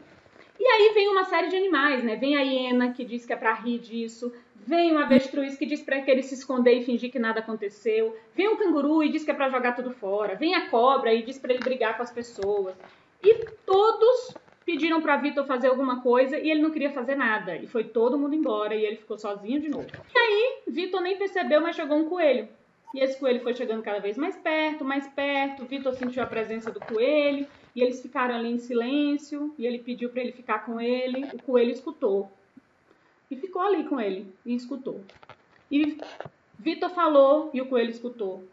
E aí vem uma série de animais, né? Vem a hiena que diz que é para rir disso, vem o avestruz que diz para ele se esconder e fingir que nada aconteceu, vem o canguru e diz que é para jogar tudo fora, vem a cobra e diz para ele brigar com as pessoas. E todos pediram para Vitor fazer alguma coisa e ele não queria fazer nada. E foi todo mundo embora e ele ficou sozinho de novo. E aí, Vitor nem percebeu, mas chegou um coelho. E esse coelho foi chegando cada vez mais perto, mais perto. Vitor sentiu a presença do coelho e eles ficaram ali em silêncio. E ele pediu para ele ficar com ele. O coelho escutou e ficou ali com ele e escutou. E Vitor falou e o coelho escutou.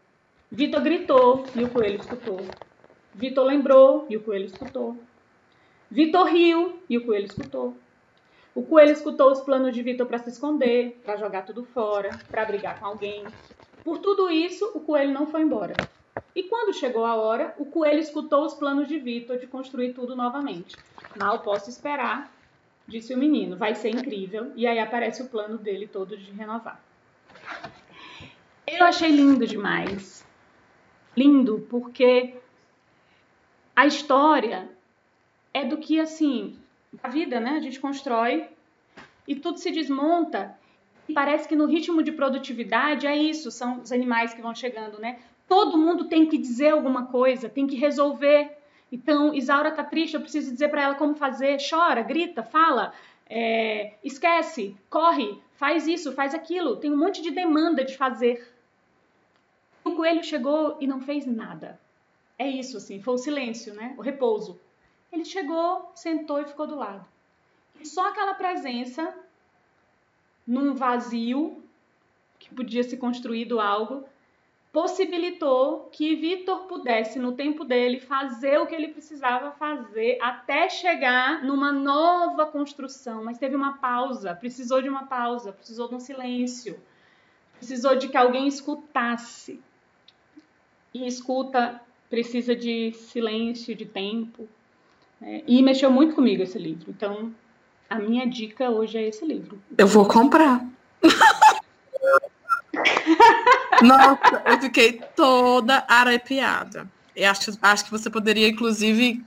Vitor gritou e o coelho escutou. Vitor lembrou e o coelho escutou. Vitor riu e o coelho escutou. O coelho escutou os planos de Vitor para se esconder, para jogar tudo fora, para brigar com alguém. Por tudo isso, o coelho não foi embora. E quando chegou a hora, o coelho escutou os planos de Vitor de construir tudo novamente. Mal posso esperar, disse o menino. Vai ser incrível. E aí aparece o plano dele todo de renovar. Eu achei lindo demais. Lindo, porque a história é do que, assim, a vida, né? A gente constrói e tudo se desmonta. E parece que no ritmo de produtividade é isso, são os animais que vão chegando, né? Todo mundo tem que dizer alguma coisa, tem que resolver. Então, Isaura tá triste, eu preciso dizer para ela como fazer. Chora, grita, fala, é, esquece, corre, faz isso, faz aquilo. Tem um monte de demanda de fazer. O coelho chegou e não fez nada. É isso, assim, foi o silêncio, né? O repouso. Ele chegou, sentou e ficou do lado. E só aquela presença num vazio que podia ser construído algo possibilitou que Vitor pudesse, no tempo dele, fazer o que ele precisava fazer até chegar numa nova construção. Mas teve uma pausa, precisou de uma pausa, precisou de um silêncio, precisou de que alguém escutasse. E escuta precisa de silêncio, de tempo. Né? E mexeu muito comigo esse livro. Então, A minha dica hoje é esse livro. Eu vou comprar. Nossa, eu fiquei toda arrepiada. Eu acho, acho que você poderia, inclusive,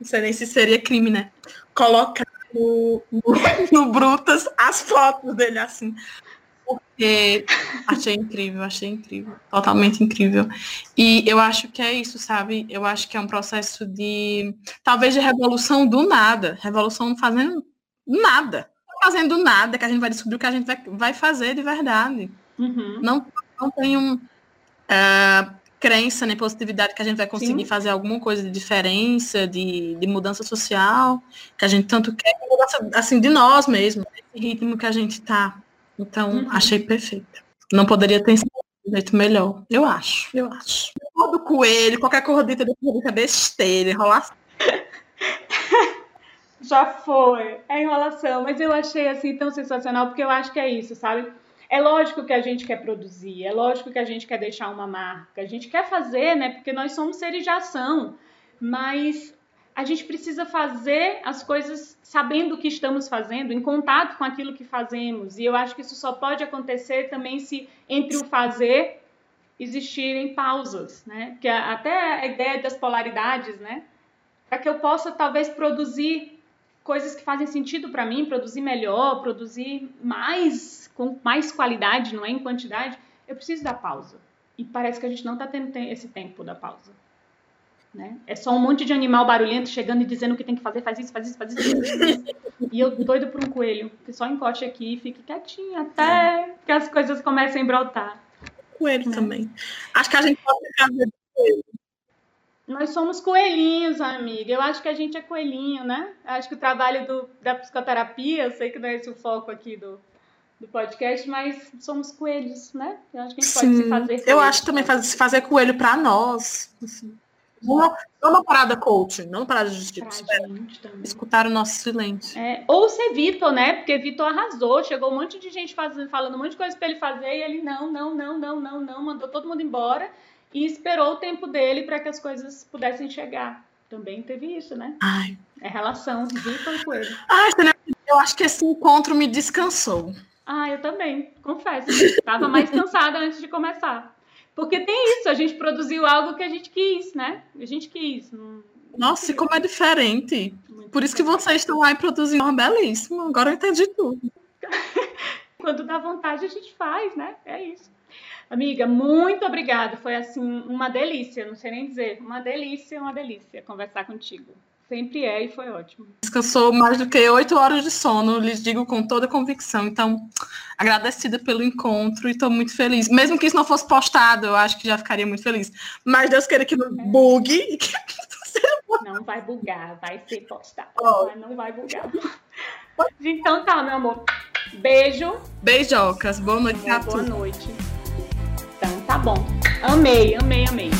não sei nem se seria crime, né? Colocar no, no, no Brutas as fotos dele assim. Porque achei incrível, achei incrível, totalmente incrível. E eu acho que é isso, sabe? Eu acho que é um processo de, talvez, de revolução do nada. Revolução fazendo nada. Fazendo nada, que a gente vai descobrir o que a gente vai, vai fazer de verdade. Uhum. Não, não tem um, uh, crença, nem positividade que a gente vai conseguir Sim. fazer alguma coisa de diferença, de, de mudança social, que a gente tanto quer, assim, de nós mesmos, esse ritmo que a gente tá. Então, uhum. achei perfeito. Não poderia ter sido um jeito melhor. Eu acho, eu acho. Todo coelho, qualquer corridita do coelho é besteira, enrolação. Já foi, é enrolação, mas eu achei assim tão sensacional, porque eu acho que é isso, sabe? É lógico que a gente quer produzir, é lógico que a gente quer deixar uma marca, a gente quer fazer, né? Porque nós somos seres de ação, mas a gente precisa fazer as coisas sabendo o que estamos fazendo, em contato com aquilo que fazemos. E eu acho que isso só pode acontecer também se entre o fazer existirem pausas, né? Porque até a ideia das polaridades, né? Para que eu possa talvez produzir coisas que fazem sentido para mim, produzir melhor, produzir mais com mais qualidade, não é em quantidade, eu preciso da pausa. E parece que a gente não está tendo esse tempo da pausa. Né? É só um monte de animal barulhento chegando e dizendo o que tem que fazer, faz isso, faz isso, faz isso. Faz isso. e eu doido por um coelho, que só encoste aqui e fique quietinho até que as coisas comecem a brotar. Coelho né? também. Acho que a gente pode ficar coelho. Nós somos coelhinhos, amiga. Eu acho que a gente é coelhinho, né? Acho que o trabalho do, da psicoterapia, eu sei que não é esse o foco aqui do, do podcast, mas somos coelhos, né? Eu acho que a gente Sim, pode se fazer. Eu acho também se fazer coelho para nós. Assim. Não, não uma parada coaching, não uma parada de tipo, escutar o nosso silêncio. É, ou ser Vitor, né? Porque Vitor arrasou, chegou um monte de gente fazendo, falando um monte de coisa para ele fazer e ele não, não, não, não, não, não, mandou todo mundo embora e esperou o tempo dele para que as coisas pudessem chegar. Também teve isso, né? Ai. É relação, Vitor e Coelho. Ai, eu acho que esse encontro me descansou. Ah, eu também, confesso. Estava mais cansada antes de começar. Porque tem isso, a gente produziu algo que a gente quis, né? A gente quis. Não... Nossa, e como é diferente. Muito Por isso que vocês estão lá e produzindo uma belíssimo. Agora eu entendi tudo. Quando dá vontade, a gente faz, né? É isso. Amiga, muito obrigada. Foi assim uma delícia, não sei nem dizer. Uma delícia, uma delícia conversar contigo. Sempre é e foi ótimo. Descansou mais do que oito horas de sono, lhes digo com toda convicção. Então, agradecida pelo encontro e estou muito feliz. Mesmo que isso não fosse postado, eu acho que já ficaria muito feliz. Mas Deus queira que não é. bugue. Não vai bugar, vai ser postado. Oh. Mas não vai bugar. Então tá, meu amor. Beijo. Beijocas. Boa noite Boa, boa noite. Então tá bom. Amei, amei, amei.